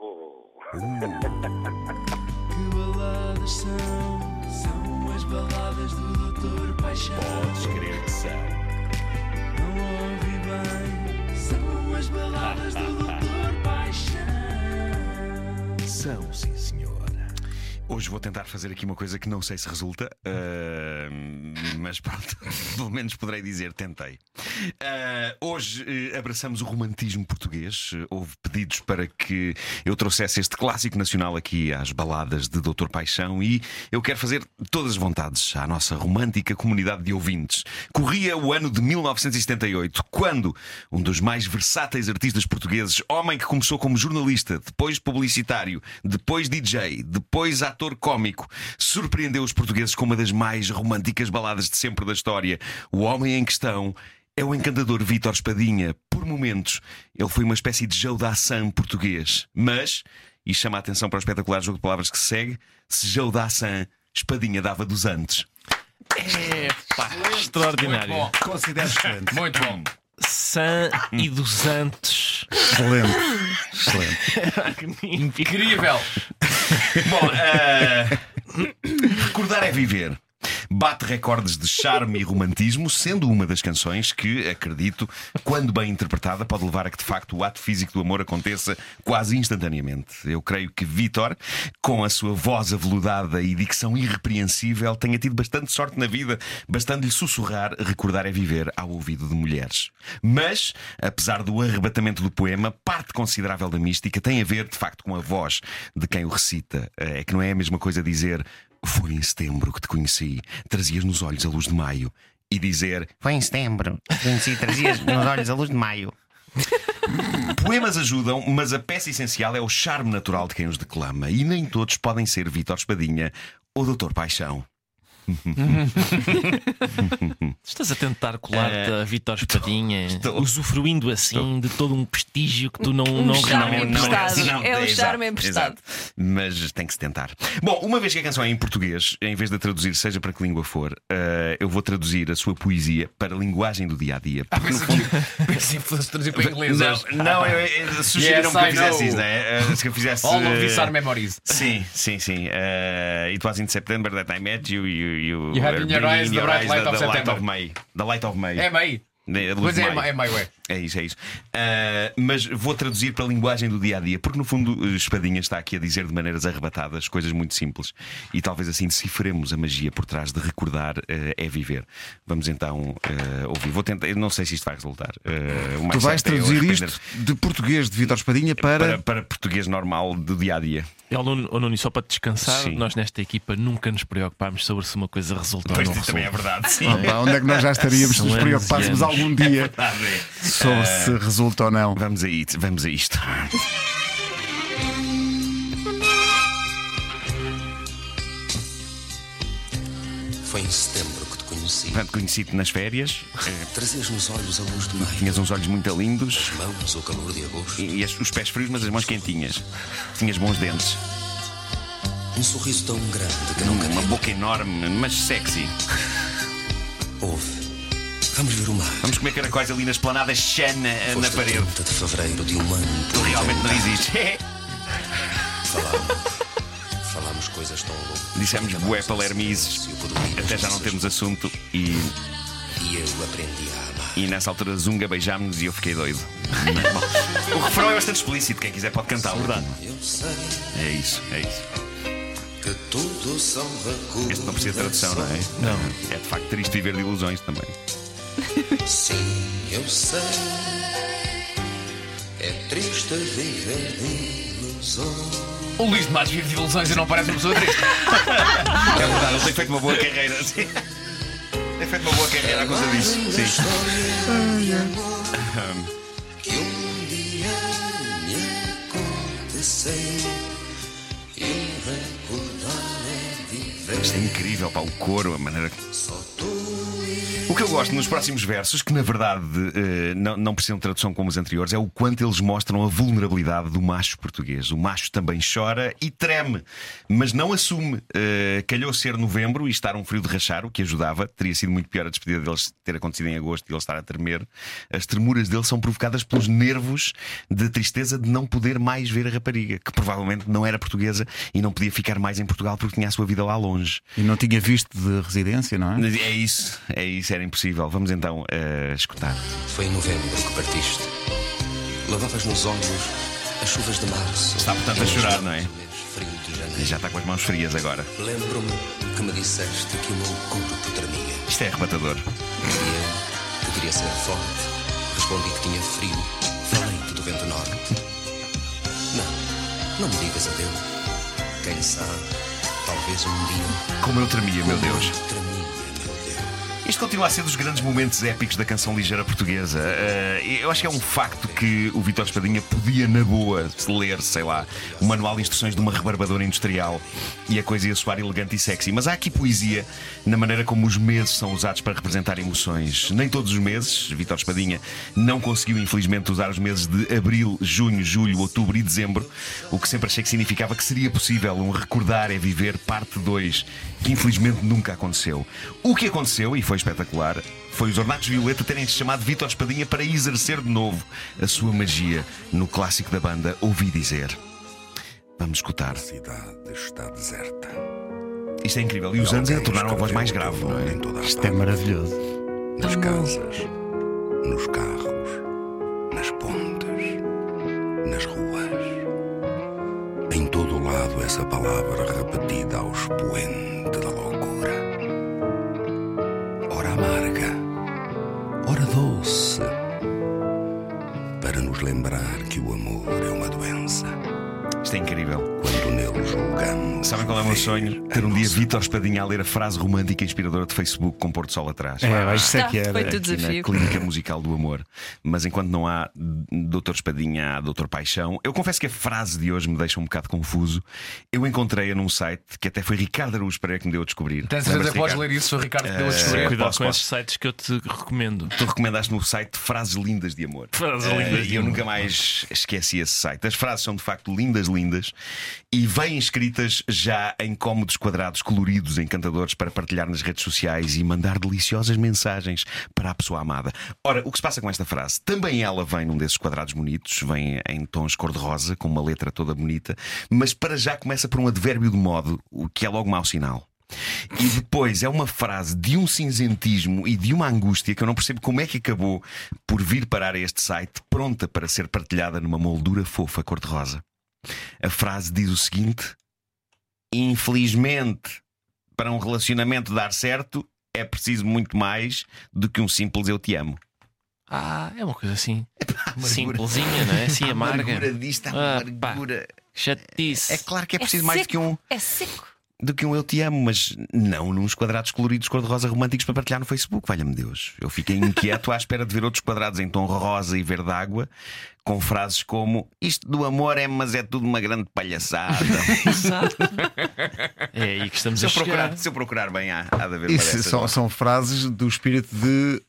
oh. Que baladas são? São as baladas do Doutor Paixão. Podes crer que são. Não ouvi bem. São as baladas do Doutor Paixão. São, sim, senhor. Hoje vou tentar fazer aqui uma coisa que não sei se resulta, ah, mas pronto, pelo menos poderei dizer tentei. Ah, hoje eh, abraçamos o romantismo português. Houve pedidos para que eu trouxesse este clássico nacional aqui às baladas de Doutor Paixão e eu quero fazer todas as vontades à nossa romântica comunidade de ouvintes. Corria o ano de 1978, quando um dos mais versáteis artistas portugueses, homem que começou como jornalista, depois publicitário, depois DJ, depois ator cómico, surpreendeu os portugueses com uma das mais românticas baladas de sempre da história. O homem em questão é o encantador Vítor Espadinha. Por momentos, ele foi uma espécie de Joe Dassin português. Mas, e chama a atenção para o espetacular jogo de palavras que se segue, se Joe Dassin, Espadinha dava dos antes. É pá, extraordinário. Considero excelente. Muito bom. San e dos Antes. Excelente. Excelente. Incrível. Bom, eh, recordar é viver. Bate recordes de charme e romantismo, sendo uma das canções que, acredito, quando bem interpretada, pode levar a que de facto o ato físico do amor aconteça quase instantaneamente. Eu creio que Vitor, com a sua voz aveludada e dicção irrepreensível, tenha tido bastante sorte na vida, bastando-lhe sussurrar recordar é viver ao ouvido de mulheres. Mas, apesar do arrebatamento do poema, parte considerável da mística tem a ver, de facto, com a voz de quem o recita. É que não é a mesma coisa dizer foi em setembro que te conheci, trazias nos olhos a luz de maio. E dizer Foi em setembro. Conheci, trazias nos olhos a luz de maio. Poemas ajudam, mas a peça essencial é o charme natural de quem os declama. E nem todos podem ser Vítor Espadinha ou Doutor Paixão. Estás a tentar colar-te a Vítor Espadinha, estou. usufruindo assim de todo um prestígio que tu não, Um não charme não- emprestado. não, É o exato, charme emprestado. exato. Mas tem que se tentar. Bom, uma vez que a canção é em português, em vez de a traduzir, seja para que língua for, eh, eu vou traduzir a sua poesia para a linguagem do dia a dia. Porque no fundo. Pensei que fosse traduzir para inglês. Não, não, eu, eu, sugeriram Yes, que eu fizesse isso, não é? Eh, Se eu fizesse. All of eh, this are memories. Sim, sim, sim. Uh, it was in September that I met you. You, you, You had were in your eyes in the your bright eyes light the, of the light of May. The light of May. É a luz Pois é, é meio, é. É isso, é isso. Uh, mas vou traduzir para a linguagem do dia a dia, porque no fundo Espadinha está aqui a dizer de maneiras arrebatadas coisas muito simples e talvez assim decifremos a magia por trás de recordar uh, é viver. Vamos então uh, ouvir. Vou tentar, eu não sei se isto vai resultar. Uh, Tu vais é eu traduzir arrepender- isto de português de Vítor Espadinha para. para, para português normal do dia a dia. É, ó, Nuno, só para descansar, Sim. nós nesta equipa nunca nos preocupámos sobre se uma coisa resulta ou Pois não também é verdade, sim. Ah, pá, onde é que nós já estaríamos se nos preocupássemos. Algum dia Verdade é. sobre se resulta ou não? Vamos a isto, vamos a isto. Foi em setembro que te conheci. Portanto, conheci-te nas férias, eh, Trazias nos olhos a luz de maio, tinhas uns olhos muito lindos as mãos o calor de agosto, e, e as- os pés frios, mas as mãos quentinhas. Tinhas bons dentes, um sorriso tão grande que nunca uma boca enorme, mas sexy. Ouve, vamos ver o mar. Vamos comer caracóis ali na esplanada Xana eh, na Foste parede. 30 de fevereiro de um ano. Tu realmente não existes. Falámos, falámos coisas tão loucas. Dissemos bué palermices, até já não temos assunto e, E eu aprendi a amar. e nessa altura Zunga beijámos-nos e eu fiquei doido. Mas, bom, o refrão é bastante explícito, quem quiser pode cantá-lo. Verdade. Eu sei É isso, é isso. que tudo são Este não precisa de tradução, não é? Não. É de facto triste viver de ilusões também. Sim, eu sei. É triste viver de ilusões. O Luís de Matos vive de ilusões e não parece uma pessoa triste. É verdade, ele tem feito uma boa carreira. Sim. Tem feito uma boa carreira à conta disso. Sim. que um dia me aconteceu e recordar é viver Isto é incrível, pá, o coro, a maneira que. O que eu gosto nos próximos versos, que na verdade eh, não, não precisam de tradução como os anteriores, é o quanto eles mostram a vulnerabilidade do macho português. O macho também chora e treme, mas não assume. Eh, calhou ser novembro e estar um frio de rachar, o que ajudava. Teria sido muito pior a despedida deles ter acontecido em agosto e ele estar a tremer. As tremuras dele são provocadas pelos nervos de tristeza de não poder mais ver a rapariga, que provavelmente não era portuguesa e não podia ficar mais em Portugal porque tinha a sua vida lá longe. E não tinha visto de residência, não é? É isso, é isso, era impossível. Vamos então eh, escutar. Foi em novembro que partiste. Lavavas nos olhos as chuvas de março. Está, portanto, a chorar, não é? E já está com as mãos frias agora. Lembro-me que me disseste que o meu corpo tremia. Isto é arrebatador. Eu, que queria ser forte, respondi que tinha frio. Falei-te do vento norte. Não, não me digas adeus. Quem sabe, talvez um dia. Como eu tremia, meu Deus. Tremia, meu Deus. Isto continua a ser dos grandes momentos épicos da canção ligeira portuguesa. Eh, eu acho que é um facto que o Vitor Espadinha podia, na boa, ler, sei lá, o manual de instruções de uma rebarbadora industrial e a coisa ia soar elegante e sexy. Mas há aqui poesia na maneira como os meses são usados para representar emoções. Nem todos os meses, Vitor Espadinha não conseguiu, infelizmente, usar os meses de abril, junho, julho, outubro e dezembro, o que sempre achei que significava que seria possível um recordar é viver parte 2, que infelizmente nunca aconteceu. O que aconteceu, e foi espetacular, foi os Ornatos Violeta terem chamado Vitor Espadinha para exercer de novo a sua magia no clássico da banda Ouvi Dizer. Vamos escutar. A cidade está deserta. Isto é incrível. E os anos ainda tornaram a voz mais grave, não é? Em toda a Isto é maravilhoso. Nas casas, nos carros, nas pontes, nas ruas. Em todo o lado essa palavra repetida ao expoente da loucura. Doce. Para nos lembrar que o amor é uma doença. Isto é incrível. Quando nele julgamos. Sabem qual é o meu sonho? Ter um dia Vitor Espadinha a ler a frase romântica e inspiradora de Facebook com Porto Sol atrás. É, isto é que era. o na desafio. Clínica Musical do Amor. Mas enquanto não há Doutor Espadinha, há Doutor Paixão. Eu confesso que a frase de hoje me deixa um bocado confuso. Eu encontrei-a num site que até foi Ricardo Araújo Pereira que me deu a descobrir. Tens certeza que podes ler isso, Sr. Ricardo, que deu a Eh, descobrir? Cuidado posso, com posso. esses sites que eu te recomendo. Tu recomendaste no site frases lindas de amor. Frases Eh, lindas de E eu amor. nunca mais esqueci esse site. As frases são de facto lindas, lindas e vêm escritas já em cômodos quadrados coloridos, encantadores para partilhar nas redes sociais e mandar deliciosas mensagens para a pessoa amada. Ora, o que se passa com esta frase? Também ela vem num desses quadrados bonitos, vem em tons cor-de-rosa, com uma letra toda bonita, mas para já começa por um advérbio de modo, o que é logo mau sinal. E depois é uma frase de um cinzentismo e de uma angústia que eu não percebo como é que acabou por vir parar a este site, pronta para ser partilhada numa moldura fofa cor-de-rosa. A frase diz o seguinte: Infelizmente, para um relacionamento dar certo, é preciso muito mais do que um simples eu te amo. Ah, é uma coisa assim. Simplesinha, não é? Assim, A amarga. amargura disto, a Ah, pá. amargura. Chatice. É claro que é É preciso mais do que um. É seco. Do que um eu te amo, mas não nos quadrados coloridos cor-de-rosa românticos para partilhar no Facebook. Valha-me Deus. Eu fiquei inquieto à espera de ver outros quadrados em tom rosa e verde água, com frases como isto do amor é, mas é tudo uma grande palhaçada. Exato. É aí que estamos se, a chegar. procurar, se eu procurar bem, há, há de haver Isso são, são frases do espírito de